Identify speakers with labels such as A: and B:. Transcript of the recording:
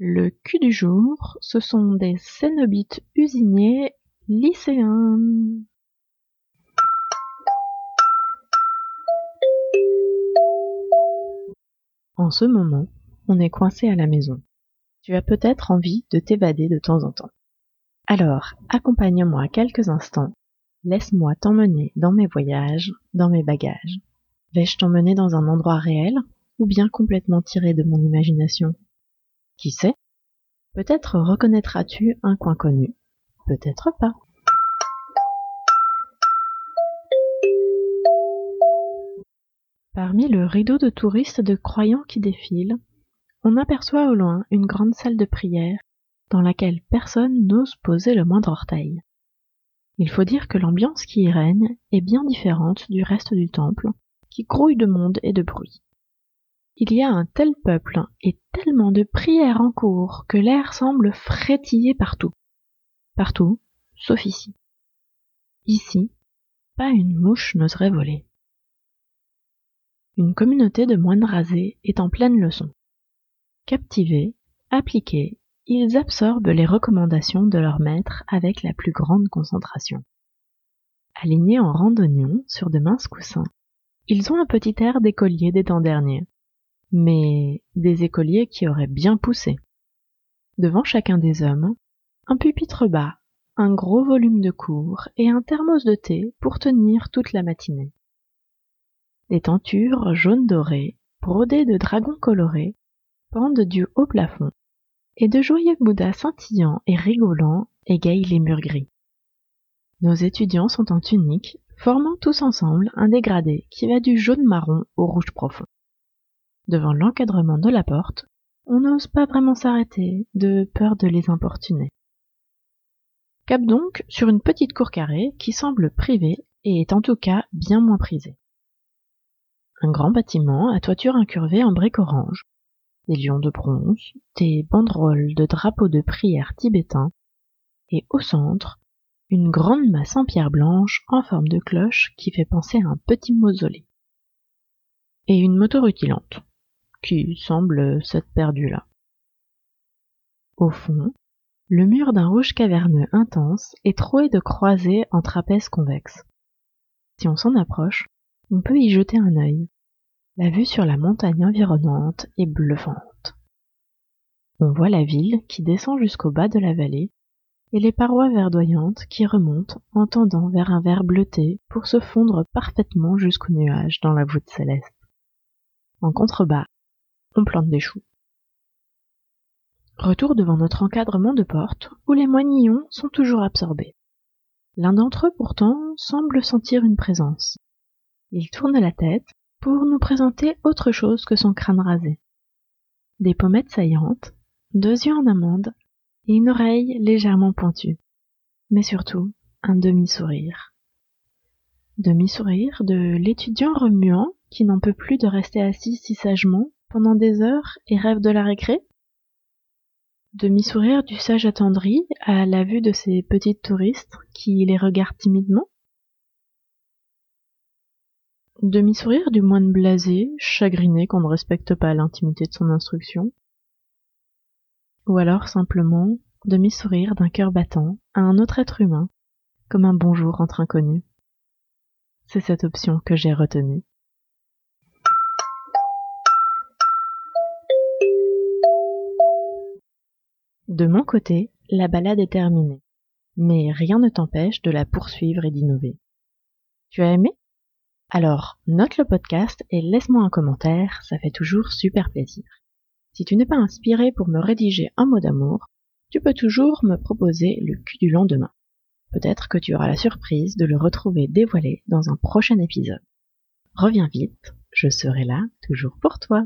A: Le cul du jour, ce sont des cénobites usiniers lycéens. En ce moment, on est coincé à la maison. Tu as peut-être envie de t'évader de temps en temps. Alors, accompagne-moi quelques instants. Laisse-moi t'emmener dans mes voyages, dans mes bagages. Vais-je t'emmener dans un endroit réel ou bien complètement tiré de mon imagination? Qui sait? Peut-être reconnaîtras-tu un coin connu, peut-être pas. Parmi le rideau de touristes de croyants qui défilent, on aperçoit au loin une grande salle de prière dans laquelle personne n'ose poser le moindre orteil. Il faut dire que l'ambiance qui y règne est bien différente du reste du temple, qui grouille de monde et de bruit. Il y a un tel peuple et tellement de prières en cours que l'air semble frétiller partout. Partout, sauf ici. Ici, pas une mouche n'oserait voler. Une communauté de moines rasés est en pleine leçon. Captivés, appliqués, ils absorbent les recommandations de leur maître avec la plus grande concentration. Alignés en randonnion sur de minces coussins, ils ont un petit air d'écoliers des temps derniers, mais des écoliers qui auraient bien poussé. Devant chacun des hommes, un pupitre bas, un gros volume de cours et un thermos de thé pour tenir toute la matinée. Des tentures jaune dorées, brodées de dragons colorés, pendent du haut plafond, et de joyeux bouddhas scintillants et rigolants égayent les murs gris. Nos étudiants sont en tunique, formant tous ensemble un dégradé qui va du jaune marron au rouge profond. Devant l'encadrement de la porte, on n'ose pas vraiment s'arrêter, de peur de les importuner. Cap donc sur une petite cour carrée qui semble privée et est en tout cas bien moins prisée. Un grand bâtiment à toiture incurvée en briques orange, des lions de bronze, des banderoles de drapeaux de prière tibétains, et au centre, une grande masse en pierre blanche en forme de cloche qui fait penser à un petit mausolée. Et une moto rutilante, qui semble s'être perdue là. Au fond, le mur d'un rouge caverneux intense est troué de croisées en trapèzes convexes. Si on s'en approche, on peut y jeter un œil. La vue sur la montagne environnante est bluffante. On voit la ville qui descend jusqu'au bas de la vallée et les parois verdoyantes qui remontent en tendant vers un vert bleuté pour se fondre parfaitement jusqu'aux nuages dans la voûte céleste. En contrebas, on plante des choux. Retour devant notre encadrement de porte, où les moignillons sont toujours absorbés. L'un d'entre eux pourtant semble sentir une présence. Il tourne la tête pour nous présenter autre chose que son crâne rasé. Des pommettes saillantes, deux yeux en amande et une oreille légèrement pointue. Mais surtout, un demi-sourire. Demi-sourire de l'étudiant remuant qui n'en peut plus de rester assis si sagement pendant des heures et rêve de la récré. Demi-sourire du sage attendri à la vue de ces petites touristes qui les regardent timidement. Demi-sourire du moine blasé, chagriné qu'on ne respecte pas l'intimité de son instruction. Ou alors simplement demi-sourire d'un cœur battant à un autre être humain, comme un bonjour entre inconnus. C'est cette option que j'ai retenue. De mon côté, la balade est terminée, mais rien ne t'empêche de la poursuivre et d'innover. Tu as aimé? Alors, note le podcast et laisse-moi un commentaire, ça fait toujours super plaisir. Si tu n'es pas inspiré pour me rédiger un mot d'amour, tu peux toujours me proposer le cul du lendemain. Peut-être que tu auras la surprise de le retrouver dévoilé dans un prochain épisode. Reviens vite, je serai là toujours pour toi.